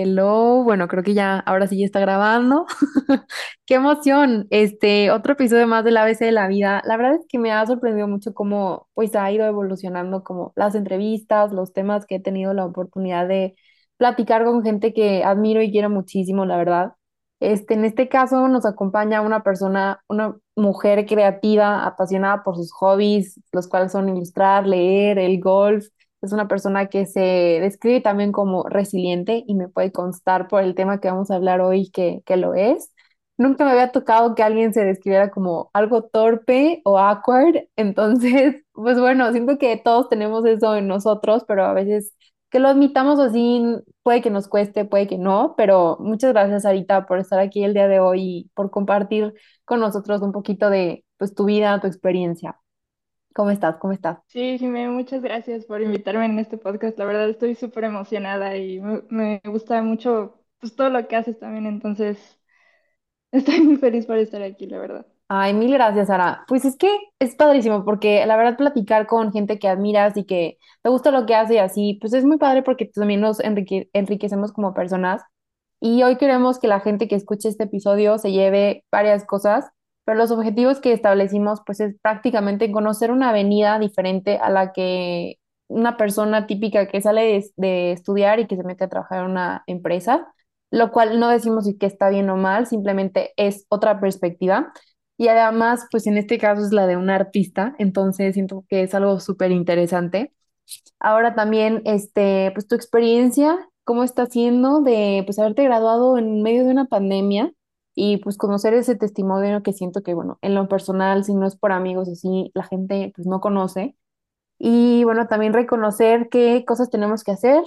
Hello, bueno, creo que ya, ahora sí ya está grabando. Qué emoción, este, otro episodio más del ABC de la vida. La verdad es que me ha sorprendido mucho cómo, pues, ha ido evolucionando como las entrevistas, los temas que he tenido la oportunidad de platicar con gente que admiro y quiero muchísimo, la verdad. Este, en este caso nos acompaña una persona, una mujer creativa, apasionada por sus hobbies, los cuales son ilustrar, leer, el golf es una persona que se describe también como resiliente y me puede constar por el tema que vamos a hablar hoy que, que lo es. Nunca me había tocado que alguien se describiera como algo torpe o awkward. Entonces, pues bueno, siento que todos tenemos eso en nosotros, pero a veces que lo admitamos así puede que nos cueste, puede que no, pero muchas gracias, Sarita, por estar aquí el día de hoy y por compartir con nosotros un poquito de pues, tu vida, tu experiencia. ¿Cómo estás? ¿Cómo estás? Sí, Jimé, muchas gracias por invitarme en este podcast. La verdad estoy súper emocionada y me, me gusta mucho pues, todo lo que haces también. Entonces, estoy muy feliz por estar aquí, la verdad. Ay, mil gracias, Sara. Pues es que es padrísimo porque la verdad platicar con gente que admiras y que te gusta lo que hace y así, pues es muy padre porque también nos enrique- enriquecemos como personas. Y hoy queremos que la gente que escuche este episodio se lleve varias cosas, pero los objetivos que establecimos pues es prácticamente conocer una avenida diferente a la que una persona típica que sale de, de estudiar y que se mete a trabajar en una empresa, lo cual no decimos que está bien o mal, simplemente es otra perspectiva. Y además, pues en este caso es la de un artista, entonces siento que es algo súper interesante. Ahora también, este, pues tu experiencia, ¿cómo está siendo de, pues, haberte graduado en medio de una pandemia y pues conocer ese testimonio que siento que, bueno, en lo personal, si no es por amigos así, la gente pues no conoce. Y bueno, también reconocer qué cosas tenemos que hacer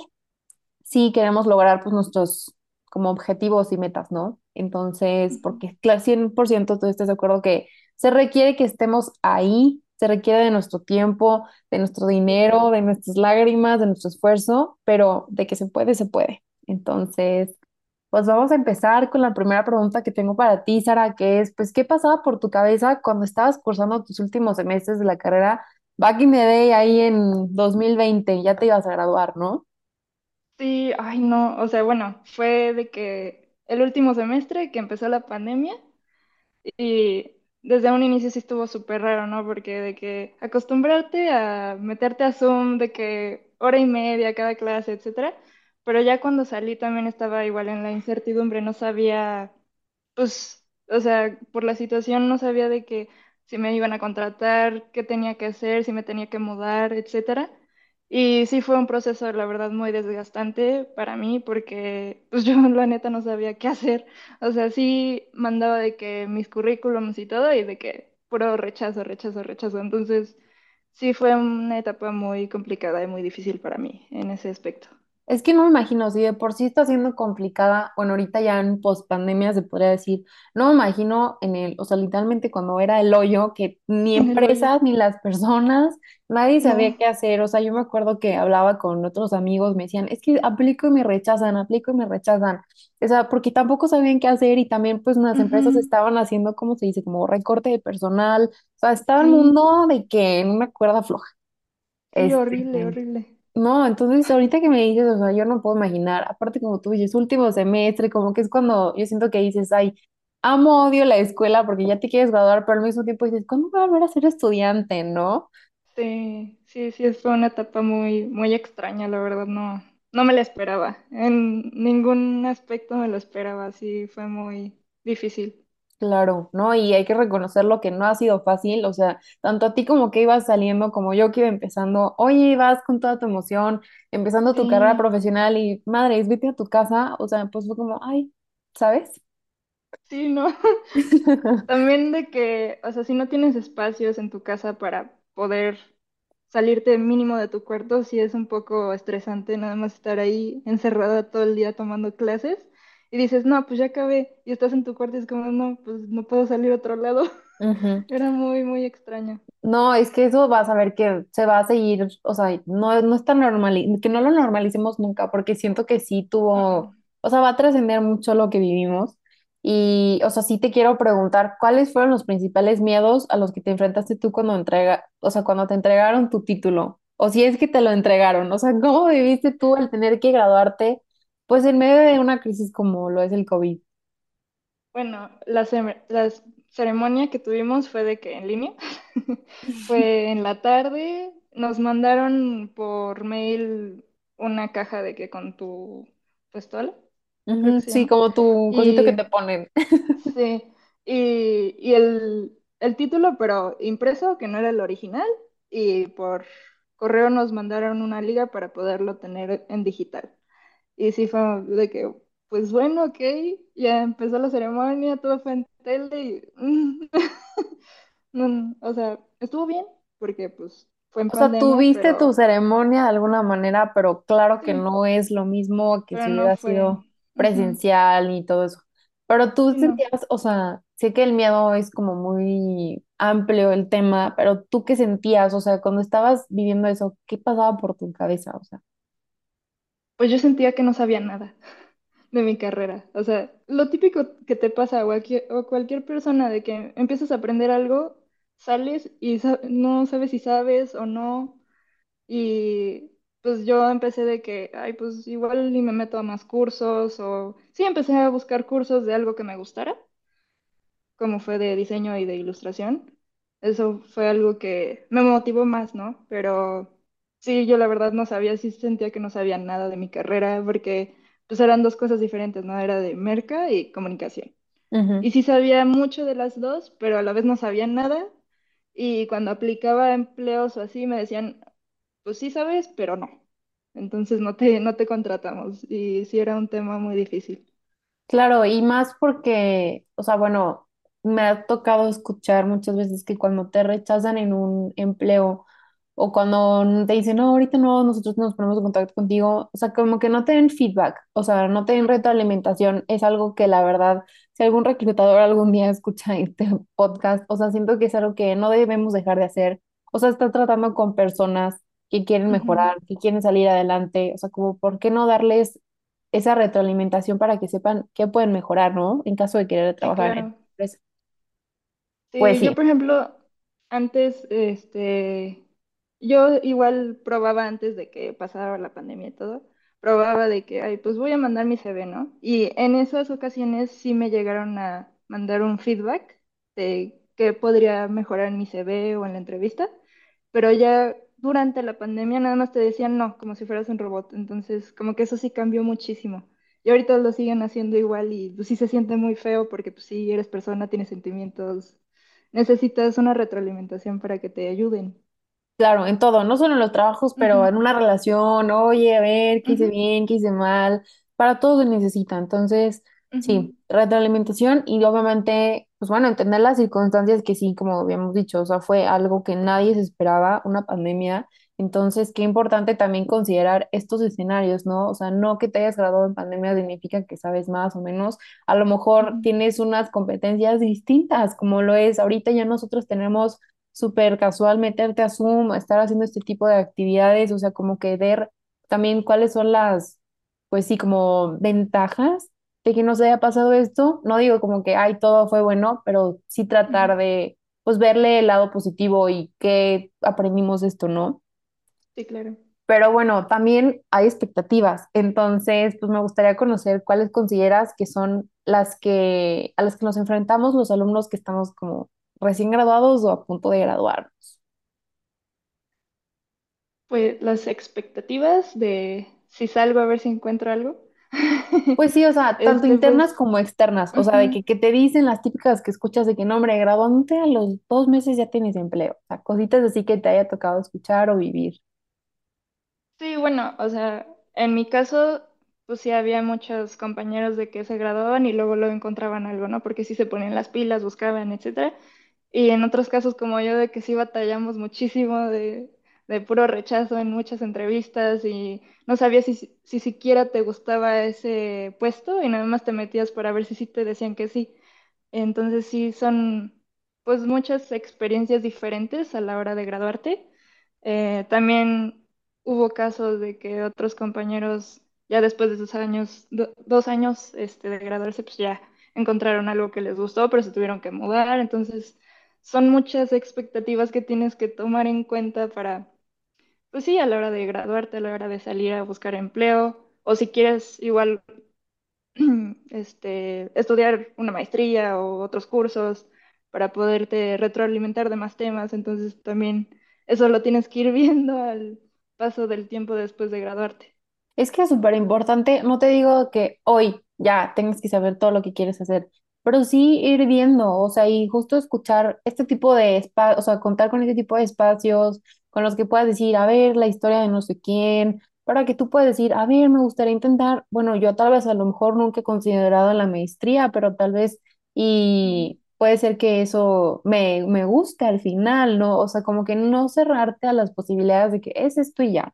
si queremos lograr pues nuestros como objetivos y metas, ¿no? Entonces, porque claro, 100% tú estás de acuerdo que se requiere que estemos ahí, se requiere de nuestro tiempo, de nuestro dinero, de nuestras lágrimas, de nuestro esfuerzo, pero de que se puede, se puede. Entonces, pues vamos a empezar con la primera pregunta que tengo para ti, Sara, que es, pues, ¿qué pasaba por tu cabeza cuando estabas cursando tus últimos semestres de la carrera back in the day, ahí en 2020, ya te ibas a graduar, ¿no? Sí, ay no, o sea, bueno, fue de que el último semestre que empezó la pandemia y desde un inicio sí estuvo súper raro, ¿no? Porque de que acostumbrarte a meterte a Zoom, de que hora y media cada clase, etcétera, pero ya cuando salí también estaba igual en la incertidumbre, no sabía pues, o sea, por la situación no sabía de que si me iban a contratar, qué tenía que hacer, si me tenía que mudar, etcétera. Y sí fue un proceso, la verdad, muy desgastante para mí porque pues yo la neta no sabía qué hacer. O sea, sí mandaba de que mis currículums y todo y de que puro rechazo, rechazo, rechazo. Entonces, sí fue una etapa muy complicada y muy difícil para mí en ese aspecto. Es que no me imagino, si de por sí está siendo complicada, bueno, ahorita ya en pospandemia se podría decir, no me imagino en el, o sea, literalmente cuando era el hoyo, que ni empresas ni las personas, nadie sabía No. qué hacer, o sea, yo me acuerdo que hablaba con otros amigos, me decían, es que aplico y me rechazan, aplico y me rechazan, o sea, porque tampoco sabían qué hacer y también pues las empresas estaban haciendo, ¿cómo se dice? Como recorte de personal, o sea, estaba el mundo de que en una cuerda floja. Sí, Este, horrible, horrible. No, entonces ahorita que me dices, o sea, yo no puedo imaginar, aparte como tú dices, último semestre, como que es cuando yo siento que dices, ay, amo, odio la escuela porque ya te quieres graduar, pero al mismo tiempo dices, ¿cuándo voy a volver a ser estudiante, no? Sí, sí, sí, fue una etapa muy, muy extraña, la verdad, no, no me la esperaba. En ningún aspecto me lo esperaba, sí, fue muy difícil. Claro, ¿no? Y hay que reconocer lo que no ha sido fácil, o sea, tanto a ti como que ibas saliendo, como yo que iba empezando, oye, vas con toda tu emoción, empezando tu carrera Sí, profesional y madre, vete a tu casa, o sea, pues fue como, ay, ¿sabes? sí, no. También de que, o sea, si no tienes espacios en tu casa para poder salirte mínimo de tu cuarto, sí es un poco estresante nada más estar ahí encerrada todo el día tomando clases y dices, no, pues ya acabé y estás en tu cuarto y es como, no, pues no puedo salir a otro lado. Era muy, muy extraño. No, es que eso vas a ver que se va a seguir, o sea, no, no es tan normal, que no lo normalicemos nunca, porque siento que sí tuvo, o sea, va a trascender mucho lo que vivimos. Y, o sea, sí te quiero preguntar, ¿cuáles fueron los principales miedos a los que te enfrentaste tú cuando entrega, o sea, cuando te entregaron tu título? O si es que te lo entregaron, o sea, ¿cómo viviste tú el tener que graduarte? Pues en medio de una crisis como lo es el COVID. Bueno, la, la ceremonia que tuvimos fue de que en línea, fue en la tarde, nos mandaron por mail una caja de que con tu pistola, que sí, como tu cosito que y te ponen. sí, y, y el, el título, pero impreso, que no era el original, y por correo nos mandaron una liga para poderlo tener en digital. Y sí fue de que, pues bueno, ok, ya empezó la ceremonia, todo fue en tele y... no, o sea, estuvo bien, porque pues fue en O sea, pandemia, tuviste tu pero ceremonia de alguna manera, pero claro que sí, no es lo mismo que pero si no hubiera fue... sido presencial y todo eso. Pero tú no. sentías, o sea, sé que el miedo es como muy amplio el tema, pero tú qué sentías, o sea, cuando estabas viviendo eso, ¿qué pasaba por tu cabeza? O sea, Pues yo sentía que no sabía nada de mi carrera. O sea, lo típico que te pasa a cualquier, o persona de que empiezas a aprender algo, sales y no sabes si sabes o no. Y pues yo empecé de que, ay, pues igual ni me meto a más cursos o sí, empecé a buscar cursos de algo que me gustara, como fue de diseño y de ilustración. Eso fue algo que me motivó más, ¿no? Pero sí, yo la verdad no sabía, sí sentía que no sabía nada de mi carrera porque pues eran dos cosas diferentes, ¿no? Era de merca y comunicación. Y sí sabía mucho de las dos, pero a la vez no sabía nada. Y cuando aplicaba empleos o así, me decían, pues sí sabes, pero no. Entonces no te, no te contratamos. Y sí era un tema muy difícil. Claro, y más porque, o sea, bueno, me ha tocado escuchar muchas veces que cuando te rechazan en un empleo o cuando te dicen, no, ahorita no, nosotros nos ponemos en contacto contigo, o sea, como que no te den feedback, o sea, no te den retroalimentación, es algo que la verdad, si algún reclutador algún día escucha este podcast, o sea, siento que es algo que no debemos dejar de hacer, o sea, está tratando con personas que quieren mejorar, que quieren salir adelante, o sea, como, ¿por qué no darles esa retroalimentación para que sepan qué pueden mejorar, ¿no? En caso de querer Sí, trabajar en claro. empresa. Pues Sí, yo sí. por ejemplo, antes, este, yo igual probaba antes de que pasara la pandemia y todo, probaba de que, ay, pues voy a mandar mi CV, ¿no? Y en esas ocasiones sí me llegaron a mandar un feedback de qué podría mejorar mi CV o en la entrevista, pero ya durante la pandemia nada más te decían no, como si fueras un robot, entonces como que eso sí cambió muchísimo. Y ahorita lo siguen haciendo igual y pues sí se siente muy feo porque pues sí eres persona, tienes sentimientos necesitas una retroalimentación para que te ayuden. Claro, en todo, no solo en los trabajos, pero en una relación, oye, a ver, qué hice bien, qué hice mal, para todo se necesita. Entonces, sí, retroalimentación y obviamente, pues bueno, entender las circunstancias que sí, como habíamos dicho, o sea, fue algo que nadie se esperaba, una pandemia. Entonces, qué importante también considerar estos escenarios, ¿no? O sea, no que te hayas graduado en pandemia significa que sabes más o menos. A lo mejor tienes unas competencias distintas, como lo es ahorita ya nosotros tenemos súper casual meterte a Zoom, a estar haciendo este tipo de actividades, o sea, como que ver también cuáles son las, pues sí, como ventajas de que nos haya pasado esto. No digo como que, ay, todo fue bueno, pero sí tratar de, pues, verle el lado positivo y qué aprendimos de esto, ¿no? Sí, claro. Pero bueno, también hay expectativas. Entonces, pues me gustaría conocer cuáles consideras que son las que a las que nos enfrentamos los alumnos que estamos como recién graduados o a punto de graduarnos. Pues las expectativas de si salgo a ver si encuentro algo. Pues sí, o sea, tanto Este, internas pues, como externas, o sea, de ujú. que, que te dicen las típicas que escuchas de que no, hombre, graduándote a los dos meses ya tienes empleo, o sea, cositas así que te haya tocado escuchar o vivir. Sí, bueno, o sea, en mi caso, pues sí había muchos compañeros de que se graduaban y luego lo encontraban algo, ¿no? Porque sí se ponían las pilas, buscaban, etcétera. Y en otros casos como yo, de que sí batallamos muchísimo de, de puro rechazo en muchas entrevistas y no sabías si, si si siquiera te gustaba ese puesto y nada más te metías para ver si sí te decían que sí. Entonces sí son pues muchas experiencias diferentes a la hora de graduarte. Eh, también hubo casos de que otros compañeros ya después de esos años, do- dos años este, de graduarse, pues ya encontraron algo que les gustó, pero se tuvieron que mudar. Entonces son muchas expectativas que tienes que tomar en cuenta para, pues sí, a la hora de graduarte, a la hora de salir a buscar empleo. o si quieres igual este, estudiar una maestría o otros cursos para poderte retroalimentar de más temas. Entonces también eso lo tienes que ir viendo al paso del tiempo después de graduarte. Es que es súper importante, no te digo que hoy ya tengas que saber todo lo que quieres hacer, pero sí ir viendo, o sea, y justo escuchar este tipo de espacios, o sea, contar con este tipo de espacios con los que puedas decir, a ver, la historia de no sé quién, para que tú puedas decir, a ver, me gustaría intentar, bueno, yo tal vez a lo mejor nunca he considerado la maestría, pero tal vez, y puede ser que eso me, me guste al final, ¿no? O sea, como que no cerrarte a las posibilidades de que es esto y ya.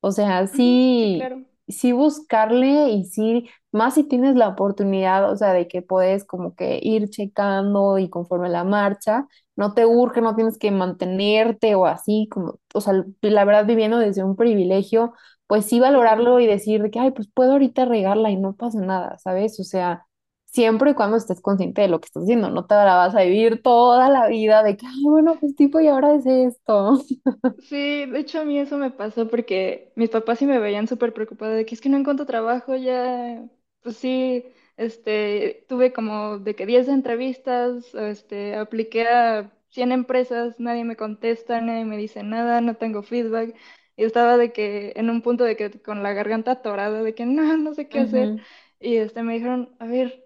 O sea, sí, sí, claro. sí buscarle y sí, más si tienes la oportunidad, o sea, de que puedes como que ir checando y conforme la marcha, no te urge, no tienes que mantenerte o así, como, o sea, la verdad viviendo desde un privilegio, pues sí valorarlo y decir de que, ay, pues puedo ahorita regarla y no pasa nada, ¿sabes? O sea, siempre y cuando estés consciente de lo que estás haciendo, no te la vas a vivir toda la vida de que, ay, bueno, pues tipo, y ahora es esto. Sí, de hecho a mí eso me pasó porque mis papás sí me veían súper preocupada de que es que no encuentro trabajo ya, pues sí, este, tuve como de que 10 entrevistas, este, apliqué a 100 empresas, nadie me contesta, nadie me dice nada, no tengo feedback, y estaba de que en un punto de que con la garganta atorada, de que no, no sé qué hacer, y este, me dijeron, a ver,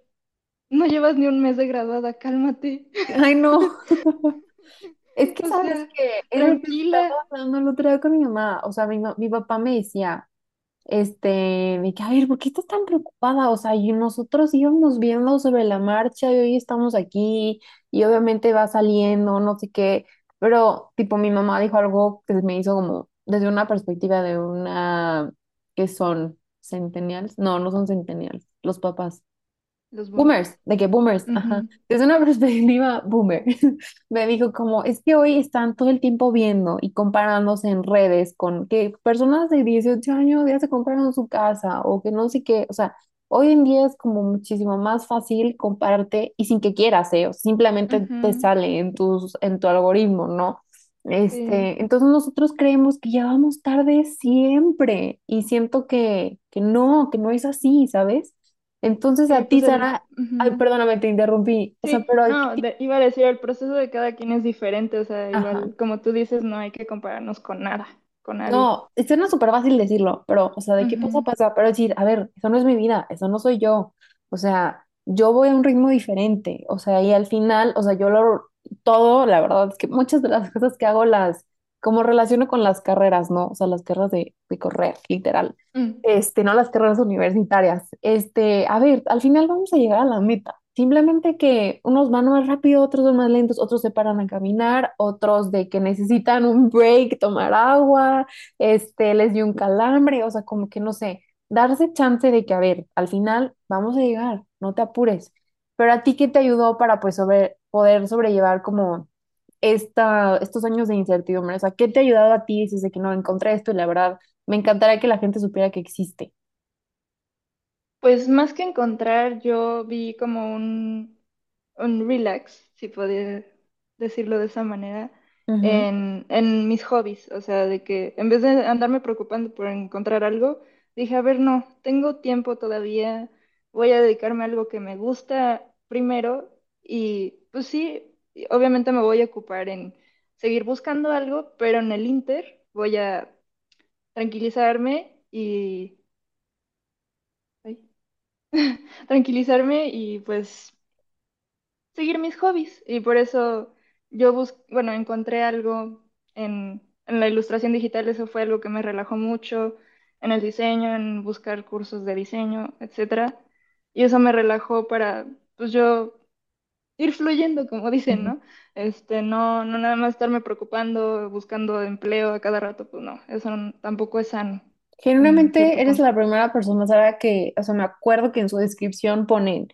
no llevas ni un mes de graduada, cálmate, Ay, no. Es que o sabes sea, que era tranquila. hablando el otro día con mi mamá. O sea, mi, mi papá me decía, este, de que, a ver, ¿por qué estás tan preocupada? O sea, y nosotros íbamos viendo sobre la marcha y hoy estamos aquí y obviamente va saliendo, no sé qué. Pero, tipo, mi mamá dijo algo que me hizo como desde una perspectiva de una, que son centennials? No, no son centennials, los papás. Los boomers. Boomers, de que boomers, ajá. Ujú, Desde una perspectiva boomer, me dijo como, es que hoy están todo el tiempo viendo y comparándose en redes con que personas de 18 años ya se compraron su casa o que no sé qué, o sea, hoy en día es como muchísimo más fácil compararte y sin que quieras, ¿eh? O simplemente te ujú, sale en tus, en tu algoritmo, ¿no? Sí, Este, entonces nosotros creemos que ya vamos tarde siempre y siento que, que no, que no es así, ¿sabes? Entonces a ti, pues. Sara, ay, ujú. perdóname, te interrumpí. O sea, Sí, pero no, de- iba a decir, el proceso de cada quien es diferente, o sea, ajá. igual, como tú dices, no hay que compararnos con nada, con nadie. No, suena súper fácil decirlo, pero, o sea, de qué pasa, pasa, pero decir, a ver, eso no es mi vida, eso no soy yo. O sea, yo voy a un ritmo diferente. O sea, y al final, o sea, yo lo, todo, la verdad es que muchas de las cosas que hago las, como relaciono con las carreras, ¿no? O sea, las carreras de, de correr, literal. mm, Este, no las carreras universitarias. Este, a ver, al final vamos a llegar a la meta. Simplemente que unos van más rápido, otros van más lentos, otros se paran a caminar, otros de que necesitan un break, tomar agua, este, les dio un calambre, o sea, como que no sé, darse chance de que, a ver, al final vamos a llegar, no te apures. Pero a ti, ¿qué te ayudó para pues sobre, poder sobrellevar como esta, estos años de incertidumbre? O sea, ¿qué te ha ayudado a ti? Dices de que no encontré esto y la verdad me encantaría que la gente supiera que existe. Pues más que encontrar, yo vi como un, un relax, si podía decirlo de esa manera, en, en mis hobbies. O sea, de que en vez de andarme preocupando por encontrar algo, dije, a ver, no, tengo tiempo todavía, voy a dedicarme a algo que me gusta primero y pues sí, obviamente me voy a ocupar en seguir buscando algo, pero en el Inter voy a tranquilizarme y... tranquilizarme y pues seguir mis hobbies. Y por eso yo bus bueno, encontré algo en, en la ilustración digital, eso fue algo que me relajó mucho, en el diseño, en buscar cursos de diseño, etcétera. Y eso me relajó para, pues yo ir fluyendo, como dicen. ¿no? Este, no, no nada más estarme preocupando, buscando empleo a cada rato, pues no, eso no- tampoco es sano en Genuinamente eres la primera persona, Sara, que, o sea, me acuerdo que en su descripción ponen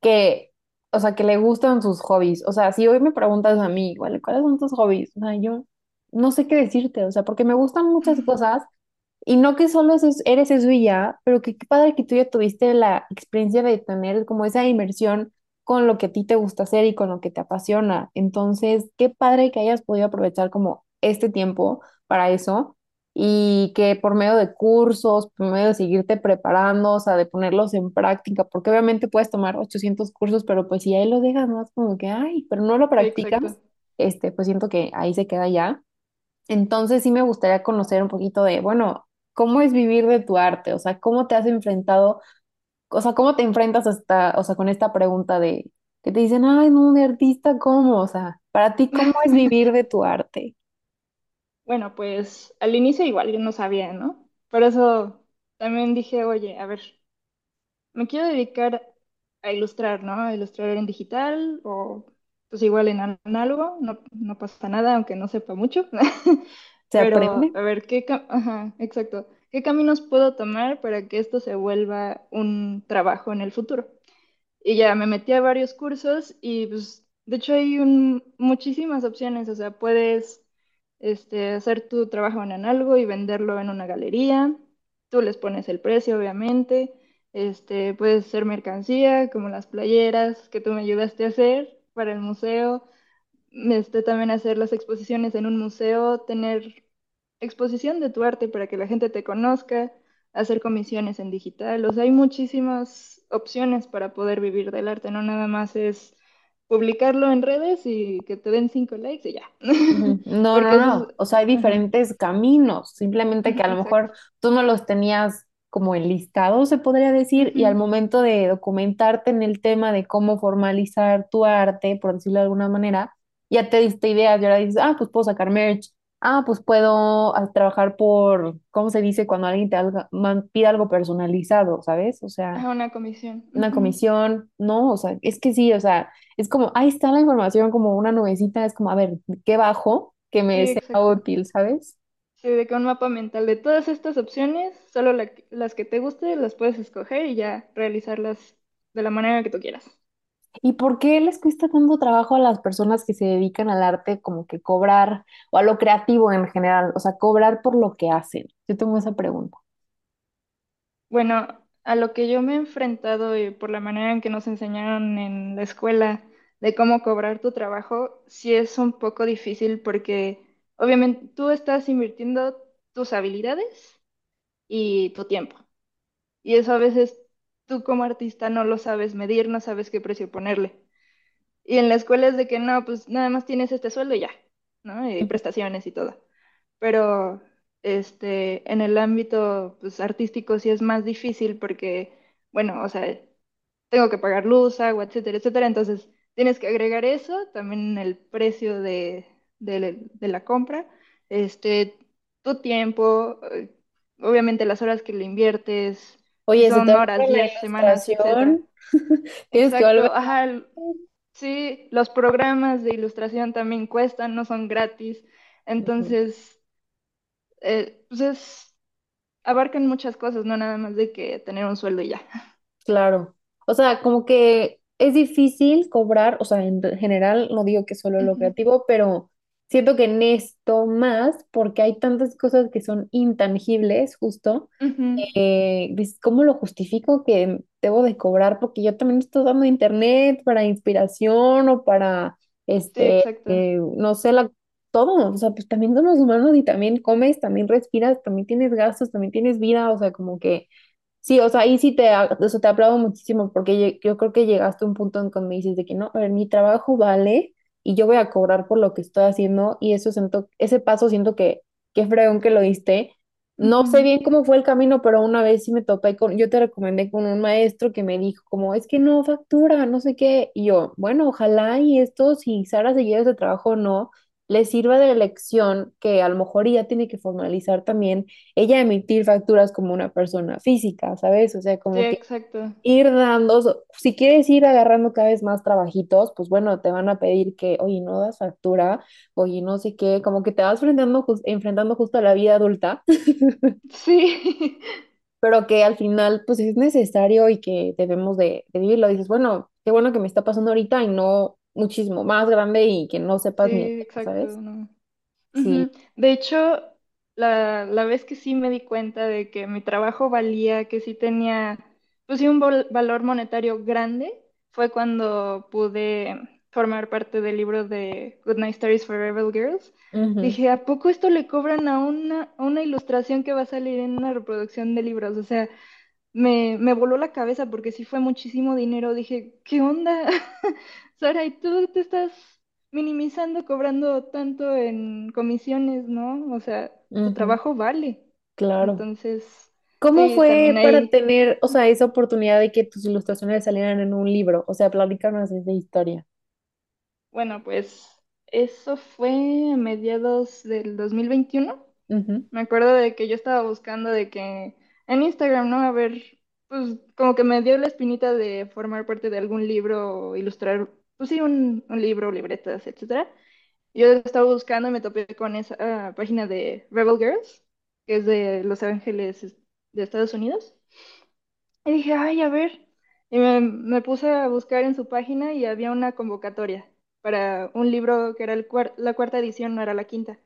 que, o sea, que le gustan sus hobbies. O sea, si hoy me preguntas a mí, ¿cuál- ¿cuáles son tus hobbies? O sea, yo no sé qué decirte, o sea, porque me gustan muchas cosas y no que solo es es- eres eso y ya, pero que qué padre que tú ya tuviste la experiencia de tener como esa inmersión con lo que a ti te gusta hacer y con lo que te apasiona. Entonces, qué padre que hayas podido aprovechar como este tiempo para eso. y que por medio de cursos, por medio de seguirte preparando, o sea, de ponerlos en práctica, porque obviamente puedes tomar 800 cursos, pero pues si ahí lo dejas más como que, ay, pero no lo exacto. practicas, este, pues siento que ahí se queda ya. Entonces sí me gustaría conocer un poquito de, bueno, ¿cómo es vivir de tu arte? O sea, ¿cómo te has enfrentado? O sea, ¿cómo te enfrentas hasta, o sea, con esta pregunta de que te dicen, ay, no, de artista, ¿cómo? O sea, para ti, ¿cómo es vivir de tu arte? Bueno, pues al inicio igual yo no sabía, ¿no? Por eso también dije, oye, a ver, me quiero dedicar a ilustrar, ¿no? A ilustrar en digital o pues igual en análogo, no, no pasa nada, aunque no sepa mucho. ¿Se Pero aprende? a ver, ¿qué, Ajá, exacto. ¿Qué caminos puedo tomar para que esto se vuelva un trabajo en el futuro? Y ya me metí a varios cursos y pues de hecho hay muchísimas opciones, o sea, puedes este, hacer tu trabajo en análogo y venderlo en una galería, tú les pones el precio, obviamente, este, puedes hacer mercancía como las playeras que tú me ayudaste a hacer para el museo, este, también hacer las exposiciones en un museo, tener exposición de tu arte para que la gente te conozca, hacer comisiones en digital. O sea, hay muchísimas opciones para poder vivir del arte, no nada más es publicarlo en redes y que te den cinco likes y ya. No, no, es... no. O sea, hay Ajá, diferentes caminos, simplemente que a lo exacto. mejor tú no los tenías como enlistados, se podría decir, y al momento de documentarte en el tema de cómo formalizar tu arte, por decirlo de alguna manera, ya te diste ideas y ahora dices, ah, pues puedo sacar merch, ah, pues puedo ah, trabajar por, ¿cómo se dice? Cuando alguien te alga- man- pide algo personalizado, ¿sabes? O sea Ajá, una comisión. una comisión, no, o sea, es que sí, o sea, es como, ahí está la información como una nubecita, es como, a ver, ¿qué bajo que me Sí, sea exacto. útil, ¿sabes? Sí, de que un mapa mental de todas estas opciones, solo la las que te guste las puedes escoger y ya realizarlas de la manera que tú quieras. ¿Y por qué les cuesta tanto trabajo a las personas que se dedican al arte como que cobrar, o a lo creativo en general, o sea, cobrar por lo que hacen? Yo tengo esa pregunta. Bueno, a lo que yo me he enfrentado y por la manera en que nos enseñaron en la escuela de cómo cobrar tu trabajo, sí es un poco difícil porque obviamente tú estás invirtiendo tus habilidades y tu tiempo. Y eso a veces tú como artista no lo sabes medir, no sabes qué precio ponerle. Y en la escuela es de que no, pues nada más tienes este sueldo y ya, ¿no? Y prestaciones y todo. Pero este, en el ámbito pues, artístico sí es más difícil porque, bueno, o sea, tengo que pagar luz, agua, etcétera, etcétera. Entonces, tienes que agregar eso también en el precio de, de- de la compra, este, tu tiempo, eh, obviamente las horas que le inviertes, Oye, se te son horas, ocurre la días, semanas, etcétera. ilustración, tienes que volver. Exacto, ajá, el- sí, los programas de ilustración también cuestan, no son gratis. Ujú. Entonces, eh, pues es, abarcan muchas cosas, no nada más de que tener un sueldo y ya. Claro. O sea, como que es difícil cobrar, o sea, en general no digo que solo lo Ujú, creativo, pero siento que en esto más, porque hay tantas cosas que son intangibles, justo, ujú, eh, dices, ¿cómo lo justifico que debo de cobrar? Porque yo también estoy dando internet para inspiración o para, Sí, este, exacto. eh, no sé, la, todo, o sea, pues también somos humanos y también comes, también respiras, también tienes gastos, también tienes vida, o sea, como que Sí, o sea, ahí sí te, a- o sea, te aplaudo muchísimo porque lle- yo creo que llegaste a un punto en que me dices de que no, a ver, mi trabajo vale y yo voy a cobrar por lo que estoy haciendo y eso siento, ese paso siento que, qué fregón que lo diste. No sé bien cómo fue el camino, pero una vez sí me topé con, yo te recomendé con un maestro que me dijo como, es que no factura, no sé qué, y yo, bueno, ojalá y esto, si Sara se lleva ese trabajo o no, le sirva de lección que a lo mejor ya tiene que formalizar también ella emitir facturas como una persona física, ¿sabes? O sea, Sí, como que exacto. ir dando, si quieres ir agarrando cada vez más trabajitos, pues bueno, te van a pedir que, oye, no das factura, oye, no sé qué, como que te vas enfrentando, enfrentando justo a la vida adulta, Sí, pero que al final, pues es necesario y que debemos de, de vivirlo. Dices, bueno, qué bueno que me está pasando ahorita y no muchísimo más grande y que no sepas ni exacto, ¿sabes? no. Sí. Ujú. De hecho, la, la vez que sí me di cuenta de que mi trabajo valía, que sí tenía, pues sí, un vol- valor monetario grande, fue cuando pude formar parte del libro de Goodnight Stories for Rebel Girls, Ujú, dije, ¿a poco esto le cobran a una, a una ilustración que va a salir en una reproducción de libros? O sea, me, me voló la cabeza porque sí fue muchísimo dinero. Dije, ¿qué onda? Sara, y tú te estás minimizando cobrando tanto en comisiones, ¿no? O sea, tu trabajo vale. claro. Entonces, ¿Cómo sí, fue para tener, o sea, esa oportunidad de que tus ilustraciones salieran en un libro? O sea, platícanos esa historia. bueno, pues eso fue a mediados del 2021. Ujú, Me acuerdo de que yo estaba buscando de que en Instagram, ¿no? A ver, pues como que me dio la espinita de formar parte de algún libro o ilustrar, pues sí, un, un libro, libretas, etcétera. Yo estaba buscando y me topé con esa ah, página de Rebel Girls, que es de Los Ángeles, es- de Estados Unidos. Y dije, ay, a ver. Y me, me puse a buscar en su página y había una convocatoria para un libro que era el cuar- la cuarta edición, no era la quinta.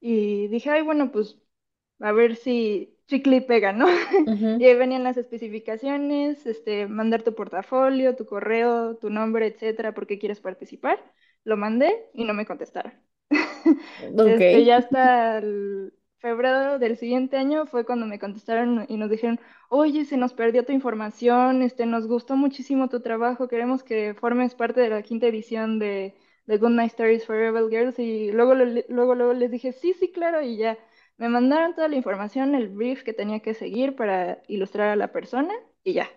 Y dije, ay, bueno, pues a ver si chicle y pega, ¿no? Y ujú, ahí venían las especificaciones, este, mandar tu portafolio, tu correo, tu nombre, etcétera, por qué quieres participar. Lo mandé y no me contestaron. Ok. Este, ya hasta el febrero del siguiente año fue cuando me contestaron y nos dijeron, oye, se nos perdió tu información, este, nos gustó muchísimo tu trabajo, queremos que formes parte de la quinta edición de, de Good Night Stories for Rebel Girls y luego, luego, luego les dije, sí, sí, claro, y ya me mandaron toda la información, el brief que tenía que seguir para ilustrar a la persona y ya,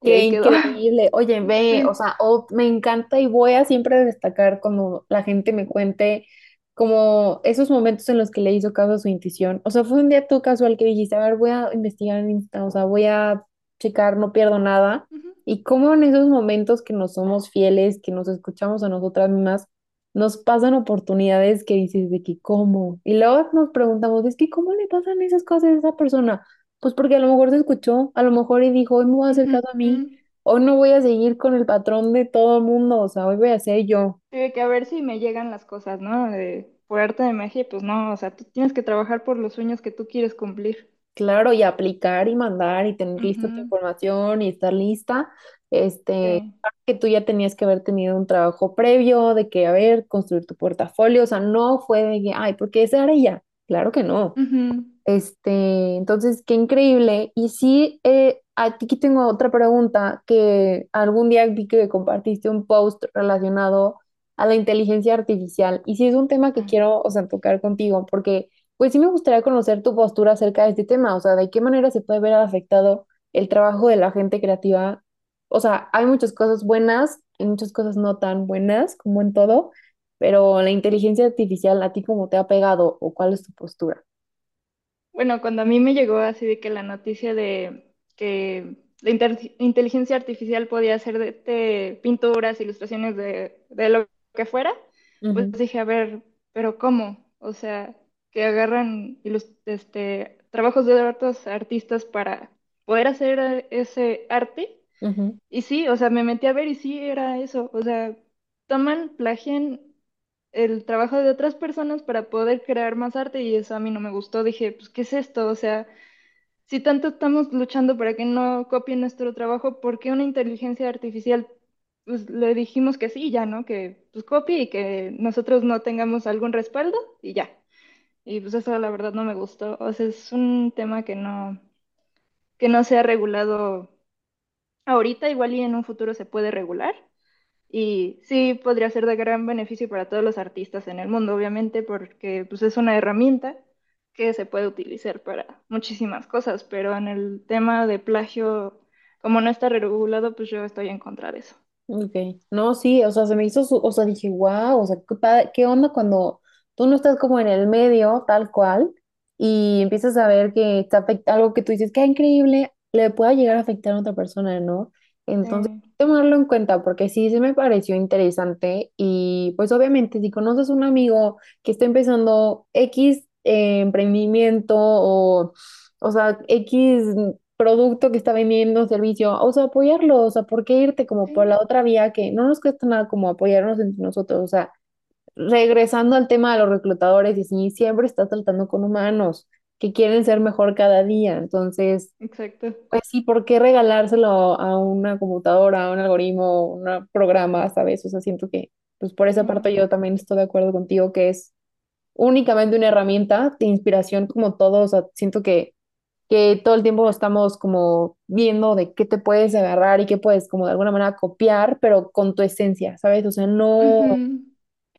y Qué ahí quedó. increíble. Oye, ve, o sea, o- me encanta y voy a siempre destacar cuando la gente me cuente como esos momentos en los que le hizo caso a su intuición. O sea, fue un día tú casual que dijiste, a ver, voy a investigar en Insta, o sea, voy a checar, no pierdo nada. Ujú, Y cómo en esos momentos que nos somos fieles, que nos escuchamos a nosotras mismas, nos pasan oportunidades que dices de que cómo. Y luego nos preguntamos, es que ¿cómo le pasan esas cosas a esa persona? Pues porque a lo mejor se escuchó, a lo mejor y dijo, hoy me voy a hacer caso a mí, hoy no voy a seguir con el patrón de todo el mundo, o sea, hoy voy a ser yo. Sí, que a ver si me llegan las cosas, ¿no? De, por arte de magia, pues no, o sea, tú tienes que trabajar por los sueños que tú quieres cumplir. Claro, y aplicar y mandar y tener lista tu información y estar lista. Este, Sí. que tú ya tenías que haber tenido un trabajo previo de que, a ver, construir tu portafolio, o sea, no fue de que, ay, ¿por qué esa era ella? Claro que no. Este, entonces, qué increíble. Y sí, eh, aquí tengo otra pregunta que algún día vi que compartiste un post relacionado a la inteligencia artificial. Y sí es un tema que quiero, o sea, tocar contigo, porque pues sí me gustaría conocer tu postura acerca de este tema, o sea, de qué manera se puede ver afectado el trabajo de la gente creativa. O sea, hay muchas cosas buenas y muchas cosas no tan buenas como en todo, pero la inteligencia artificial, ¿a ti cómo te ha pegado o cuál es tu postura? Bueno, cuando a mí me llegó así de que la noticia de que la inteligencia artificial podía hacer de, de pinturas, ilustraciones de, de lo que fuera, pues dije, a ver, pero ¿cómo? O sea, que agarran este, trabajos de otros artistas para poder hacer eh, ese arte. Y sí, o sea, me metí a ver y sí era eso. O sea, toman, plagian el trabajo de otras personas para poder crear más arte y eso a mí no me gustó. Dije, pues, ¿qué es esto? O sea, si tanto estamos luchando para que no copien nuestro trabajo, ¿por qué una inteligencia artificial, pues le dijimos que sí, ya, ¿no? Que pues copie y que nosotros no tengamos algún respaldo y ya. Y pues eso la verdad no me gustó. O sea, es un tema que no, que no se ha regulado ahorita, igual y en un futuro se puede regular y sí, podría ser de gran beneficio para todos los artistas en el mundo, obviamente, porque pues, es una herramienta que se puede utilizar para muchísimas cosas, pero en el tema de plagio, como no está regulado, pues yo estoy en contra de eso. Ok, no, sí, o sea, se me hizo, su- o sea, dije, wow, o sea, ¿qué, onda cuando tú no estás como en el medio, tal cual, y empiezas a ver que afecta algo que tú dices, qué increíble, le pueda llegar a afectar a otra persona, ¿no? Entonces, Sí, tomarlo en cuenta, porque sí, se me pareció interesante, y pues obviamente, si conoces un amigo que está empezando X eh, emprendimiento o, o sea, X producto que está vendiendo, servicio, o sea, apoyarlo, o sea, ¿por qué irte como por sí, la otra vía que no nos cuesta nada como apoyarnos entre nosotros? O sea, regresando al tema de los reclutadores y sí, siempre estás tratando con humanos. Que quieren ser mejor cada día. Entonces, Exacto. pues sí, ¿por qué regalárselo a una computadora, a un algoritmo, un programa, ¿sabes? O sea, siento que, pues por esa parte yo también estoy de acuerdo contigo que es únicamente una herramienta de inspiración como todo, o sea, siento que, que todo el tiempo estamos como viendo de qué te puedes agarrar y qué puedes como de alguna manera copiar, pero con tu esencia, ¿sabes? O sea, no,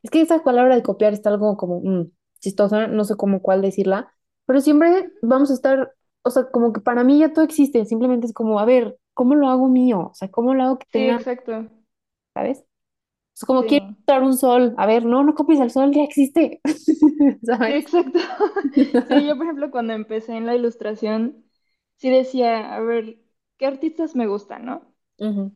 es que esa palabra de copiar está algo como mm, chistosa, no sé cómo cuál decirla, pero siempre vamos a estar, o sea, como que para mí ya todo existe, simplemente es como, a ver, ¿cómo lo hago mío? O sea, ¿cómo lo hago que Sí, tenga, exacto. ¿sabes? Es como quiero Sí. un sol, a ver, no, no copies al sol, ya existe, Sí, ¿sabes? exacto. Sí, yo por ejemplo cuando empecé en la ilustración, sí decía, a ver, ¿qué artistas me gustan, no?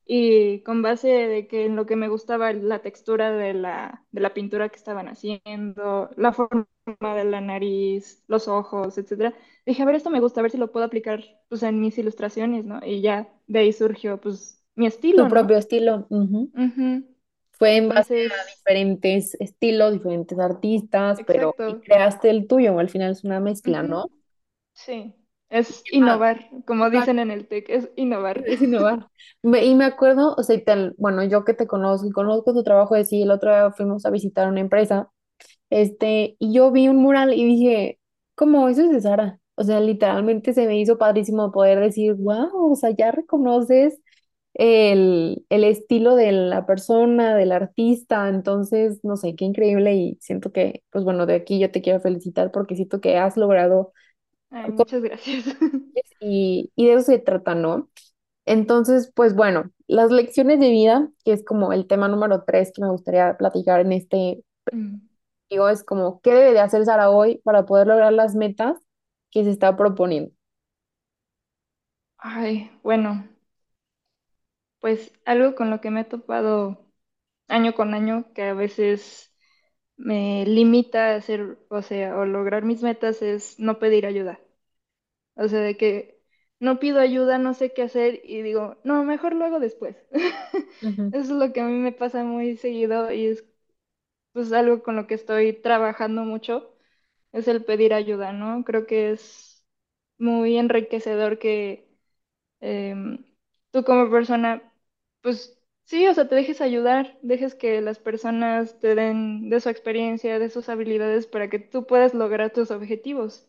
Y con base de que en lo que me gustaba la textura de la, de la pintura que estaban haciendo, la forma de la nariz, los ojos, etcétera, dije, a ver, esto me gusta, a ver si lo puedo aplicar pues en mis ilustraciones, ¿no? Y ya de ahí surgió pues mi Tu estilo, ¿no? propio estilo. ujú. Ujú. Fue en base a diferentes estilos, diferentes artistas, pero exacto. creaste el tuyo, al final es una mezcla. ¿no? Sí, es innovar, como dicen en el TEC, es innovar. es innovar. Me- y me acuerdo, o sea, y tal, bueno, yo que te conozco y conozco tu trabajo de sí, el otro día fuimos a visitar una empresa, este, y yo vi un mural y dije, ¿cómo eso es de Sara? O sea, literalmente se me hizo padrísimo poder decir, wow, o sea, ya reconoces el, el estilo de la persona, del artista, entonces, no sé, qué increíble y siento que, pues bueno, de aquí yo te quiero felicitar porque siento que has logrado Ay, muchas gracias. y, y de eso se trata, ¿no? Entonces, pues bueno, las lecciones de vida, que es como el tema número tres que me gustaría platicar en este, Mm. digo, es como, ¿qué debe de hacer Sara hoy para poder lograr las metas que se está proponiendo? Ay, bueno, pues algo con lo que me he topado año con año, que a veces me limita a hacer, o sea, o lograr mis metas es no pedir ayuda. O sea, de que no pido ayuda, no sé qué hacer y digo, no, mejor lo hago después. Eso es lo que a mí me pasa muy seguido y es pues algo con lo que estoy trabajando mucho, es el pedir ayuda, ¿no? Creo que es muy enriquecedor que em, tú como persona, pues sí, o sea, te dejes ayudar, dejes que las personas te den de su experiencia, de sus habilidades para que tú puedas lograr tus objetivos.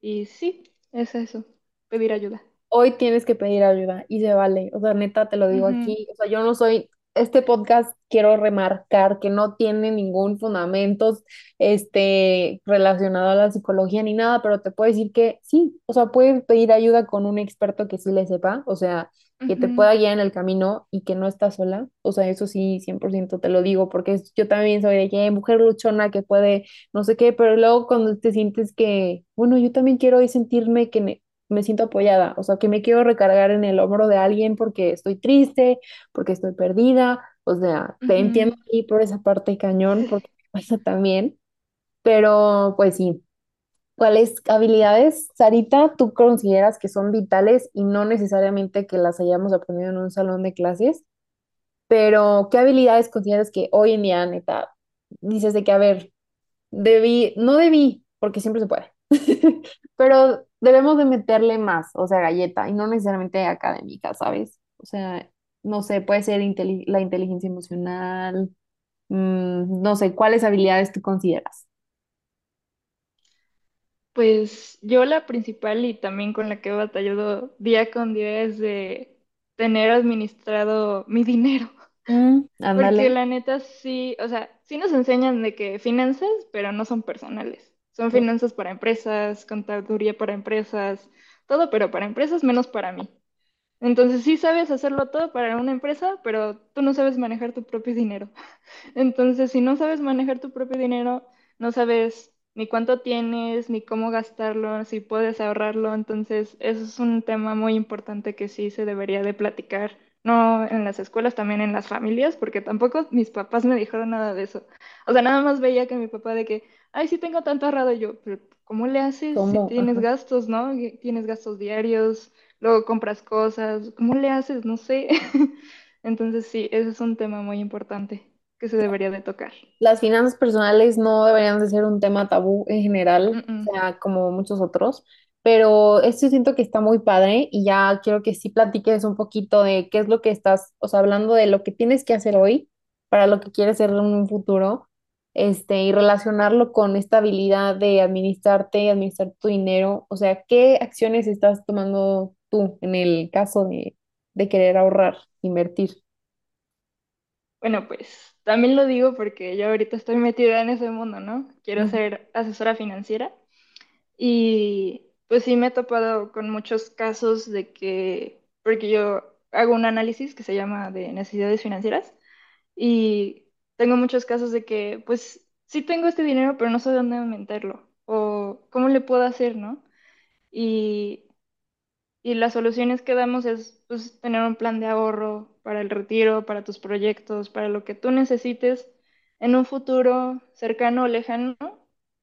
Y sí, es eso, pedir ayuda. Hoy tienes que pedir ayuda y se vale, o sea, neta, te lo digo aquí, o sea, yo no soy, este podcast quiero remarcar que no tiene ningún fundamento, este, relacionado a la psicología ni nada, pero te puedo decir que sí, o sea, puedes pedir ayuda con un experto que sí le sepa, o sea, que te pueda guiar en el camino y que no estás sola, o sea, eso sí, 100% te lo digo, porque yo también soy de que mujer luchona que puede, no sé qué, pero luego cuando te sientes que, bueno, yo también quiero hoy sentirme que... ne- me siento apoyada, o sea, que me quiero recargar en el hombro de alguien porque estoy triste, porque estoy perdida, o sea, te entiendo ujú. ahí por esa parte cañón, porque me pasa también, pero pues sí, ¿cuáles habilidades, Sarita, tú consideras que son vitales y no necesariamente que las hayamos aprendido en un salón de clases, pero qué habilidades consideras que hoy en día, neta, dices de que, a ver, Debí, no debí, porque siempre se puede, pero debemos de meterle más, o sea, galleta, y no necesariamente académica, ¿sabes? O sea, no sé, puede ser la inteligencia emocional, mm, no sé, ¿cuáles habilidades tú consideras? Pues yo la principal y también con la que he batallado día con día es de tener administrado mi dinero. Mm, Porque la neta sí, o sea, sí nos enseñan de que finanzas, pero no son personales. Son finanzas para empresas, contaduría para empresas, todo, pero para empresas menos para mí. Entonces sí sabes hacerlo todo para una empresa, pero tú no sabes manejar tu propio dinero. Entonces, si no sabes manejar tu propio dinero, no sabes ni cuánto tienes, ni cómo gastarlo, si puedes ahorrarlo. Entonces, eso es un tema muy importante que sí se debería de platicar, no en las escuelas, también en las familias, porque tampoco mis papás me dijeron nada de eso. O sea, nada más veía que mi papá de que, ay, sí tengo tanto ahorrado yo, pero ¿cómo le haces si tienes Ajá. gastos, no? Tienes gastos diarios, luego compras cosas, ¿cómo le haces? No sé. Entonces, sí, ese es un tema muy importante. Que se debería de tocar. las finanzas personales no deberían de ser un tema tabú en general, Mm, o sea, como muchos otros, pero esto siento que está muy padre y ya quiero que sí platiques un poquito de qué es lo que estás, o sea, hablando de lo que tienes que hacer hoy para lo que quieres ser en un futuro, este, y relacionarlo con esta habilidad de administrarte y administrar tu dinero, o sea, ¿qué acciones estás tomando tú en el caso de, de querer ahorrar, invertir? Bueno, pues también lo digo porque yo ahorita estoy metida en ese mundo, ¿no? Quiero ser asesora financiera y pues sí me he topado con muchos casos de que, porque yo hago un análisis que se llama de necesidades financieras y tengo muchos casos de que pues sí tengo este dinero, pero no sé dónde aumentarlo o cómo le puedo hacer, ¿no? Y Y las soluciones que damos es pues, tener un plan de ahorro para el retiro, para tus proyectos, para lo que tú necesites en un futuro cercano o lejano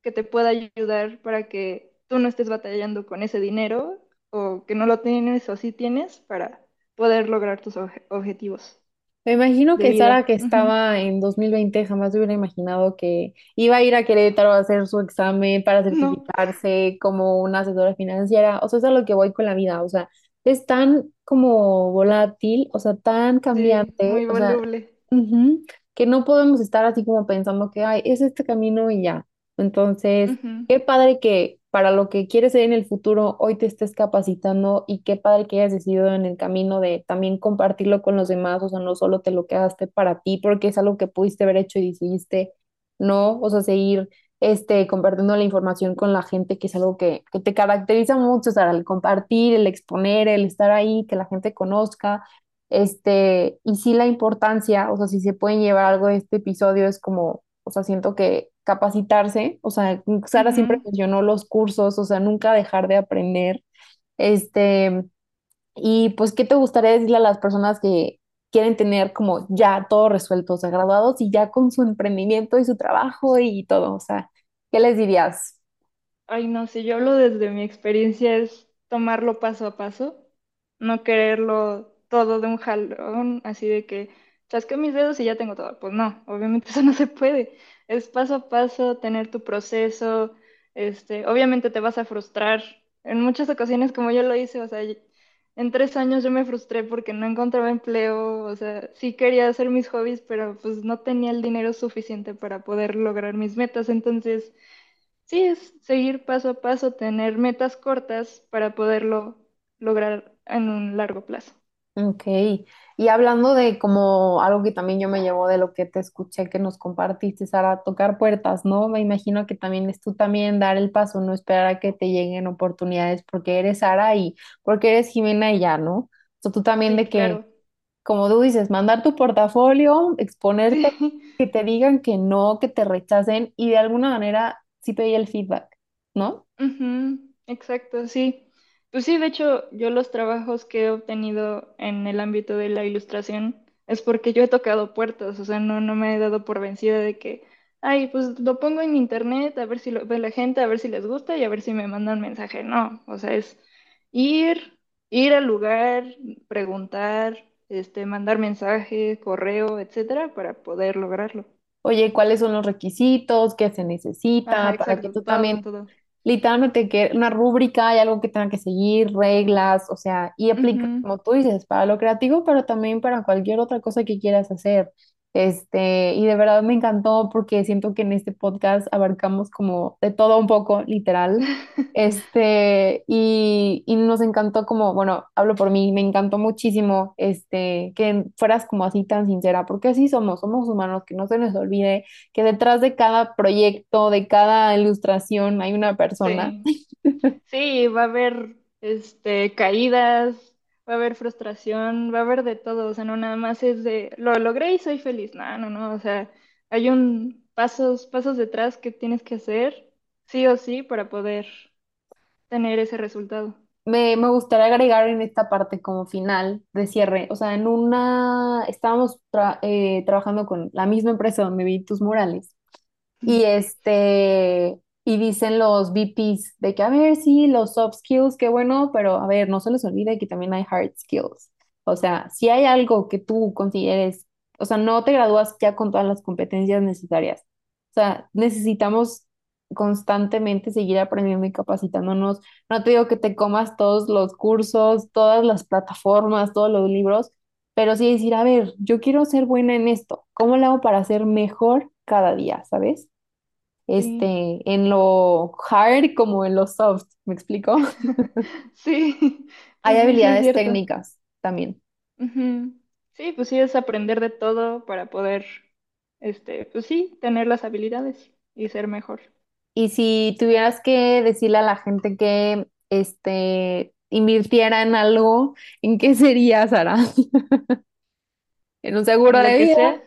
que te pueda ayudar para que tú no estés batallando con ese dinero o que no lo tienes o sí tienes para poder lograr tus obje- objetivos Me imagino que Sara, que estaba en 2020, jamás hubiera imaginado que iba a ir a Querétaro a hacer su examen para No, certificarse como una asesora financiera. O sea, es a lo que voy con la vida. O sea, es tan como volátil, o sea, tan cambiante, muy o sea, voluble. ujú, que no podemos estar así como pensando que, ay, es este camino y ya. Entonces, Ujú, qué padre que para lo que quieres ser en el futuro, hoy te estés capacitando y qué padre que hayas decidido en el camino de también compartirlo con los demás, o sea, no solo te lo quedaste para ti, porque es algo que pudiste haber hecho y decidiste no, o sea, seguir este, compartiendo la información con la gente, que es algo que, que te caracteriza mucho, o sea, el compartir, el exponer, el estar ahí, que la gente conozca, este, y sí la importancia, o sea, si se pueden llevar algo de este episodio es como, o sea, siento que capacitarse, o sea, Sara siempre mencionó los cursos, o sea, nunca dejar de aprender, este, y pues, ¿qué te gustaría decirle a las personas que quieren tener como ya todo resuelto, o sea, graduados y ya con su emprendimiento y su trabajo y todo, o sea, ¿qué les dirías? Ay, no, si yo hablo desde mi experiencia es tomarlo paso a paso no quererlo todo de un jalón, así de que chasqueo mis dedos y ya tengo todo. Pues no, obviamente eso no se puede. Es paso a paso, tener tu proceso, este, obviamente te vas a frustrar. En muchas ocasiones, como yo lo hice, o sea, en tres años yo me frustré porque no encontraba empleo, o sea, sí quería hacer mis hobbies, pero pues no tenía el dinero suficiente para poder lograr mis metas. Entonces, sí, es seguir paso a paso, tener metas cortas para poderlo lograr en un largo plazo. Ok, y hablando de como algo que también yo me llevo de lo que te escuché que nos compartiste, Sara, tocar puertas, ¿no? Me imagino que también es tú también dar el paso, no esperar a que te lleguen oportunidades porque eres Sara y porque eres Jimena y ya, ¿no? O tú también Sí, de que, claro. como tú dices, mandar tu portafolio, exponerte, que te digan que no, que te rechacen y de alguna manera sí pedir el feedback, ¿no? Ujú, Exacto, sí. Pues sí, de hecho, yo los trabajos que he obtenido en el ámbito de la ilustración es porque yo he tocado puertas, o sea, no, no me he dado por vencida de que, ay, pues lo pongo en internet a ver si lo ve la gente, a ver si les gusta y a ver si me mandan mensaje. No, o sea, es ir, ir al lugar, preguntar, este, mandar mensaje, correo, etcétera, para poder lograrlo. Oye, ¿cuáles son los requisitos? ¿Qué se Ajá, necesita para que tú todo, también todo. Literalmente que una rúbrica, hay algo que tenga que seguir, reglas, o sea, y aplica, como tú dices, para lo creativo, pero también para cualquier otra cosa que quieras hacer. Este, y de verdad me encantó porque siento que en este podcast abarcamos como de todo un poco, literal. Este, y, y nos encantó como, bueno, hablo por mí, me encantó muchísimo, este, que fueras como así tan sincera, porque así somos, somos humanos, que no se nos olvide que detrás de cada proyecto, de cada ilustración hay una persona. Sí. Sí, va a haber este caídas, va a haber frustración, va a haber de todo, o sea, no nada más es de lo logré y soy feliz. No, no, no, o sea, hay un pasos, pasos detrás que tienes que hacer, sí o sí, para poder tener ese resultado. Me, me gustaría agregar en esta parte como final de cierre, o sea, en una, estábamos tra- eh, trabajando con la misma empresa donde vi tus murales y este, y dicen los VPs de que, a ver, sí, los soft skills, qué bueno, pero a ver, no se les olvide que también hay hard skills. O sea, si hay algo que tú consideres o sea, no te gradúas ya con todas las competencias necesarias. O sea, necesitamos constantemente seguir aprendiendo y capacitándonos. No te digo que te comas todos los cursos, todas las plataformas, todos los libros, pero sí decir, a ver, yo quiero ser buena en esto. ¿Cómo lo hago para ser mejor cada día, sabes? Sí, Este, en lo hard como en lo soft, ¿me explico? sí, Hay sí, habilidades técnicas también. Sí, pues sí, es aprender de todo para poder, este, pues sí, tener las habilidades y ser mejor. Y si tuvieras que decirle a la gente que este invirtiera en algo, ¿en qué sería, Sara? ¿En un seguro de vida?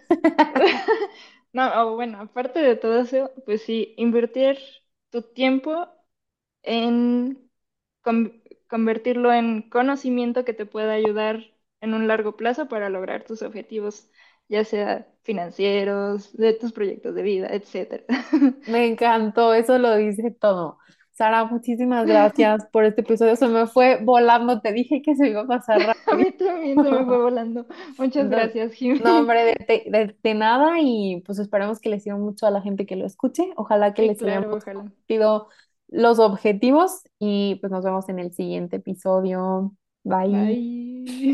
No, bueno, aparte de todo eso, pues sí, invertir tu tiempo en con- convertirlo en conocimiento que te pueda ayudar en un largo plazo para lograr tus objetivos, ya sea financieros, de tus proyectos de vida, etcétera. Me encantó, eso lo dice todo. Sara, muchísimas gracias por este episodio. Se me fue volando, te dije que se iba a pasar A rápido. mí también se me fue volando. Muchas No, gracias, no, Jimmy. hombre, de, de- de- de nada y pues esperemos que les sirva mucho a la gente que lo escuche. Ojalá que Sí, les claro, compartido los objetivos y pues nos vemos en el siguiente episodio. Bye. Bye.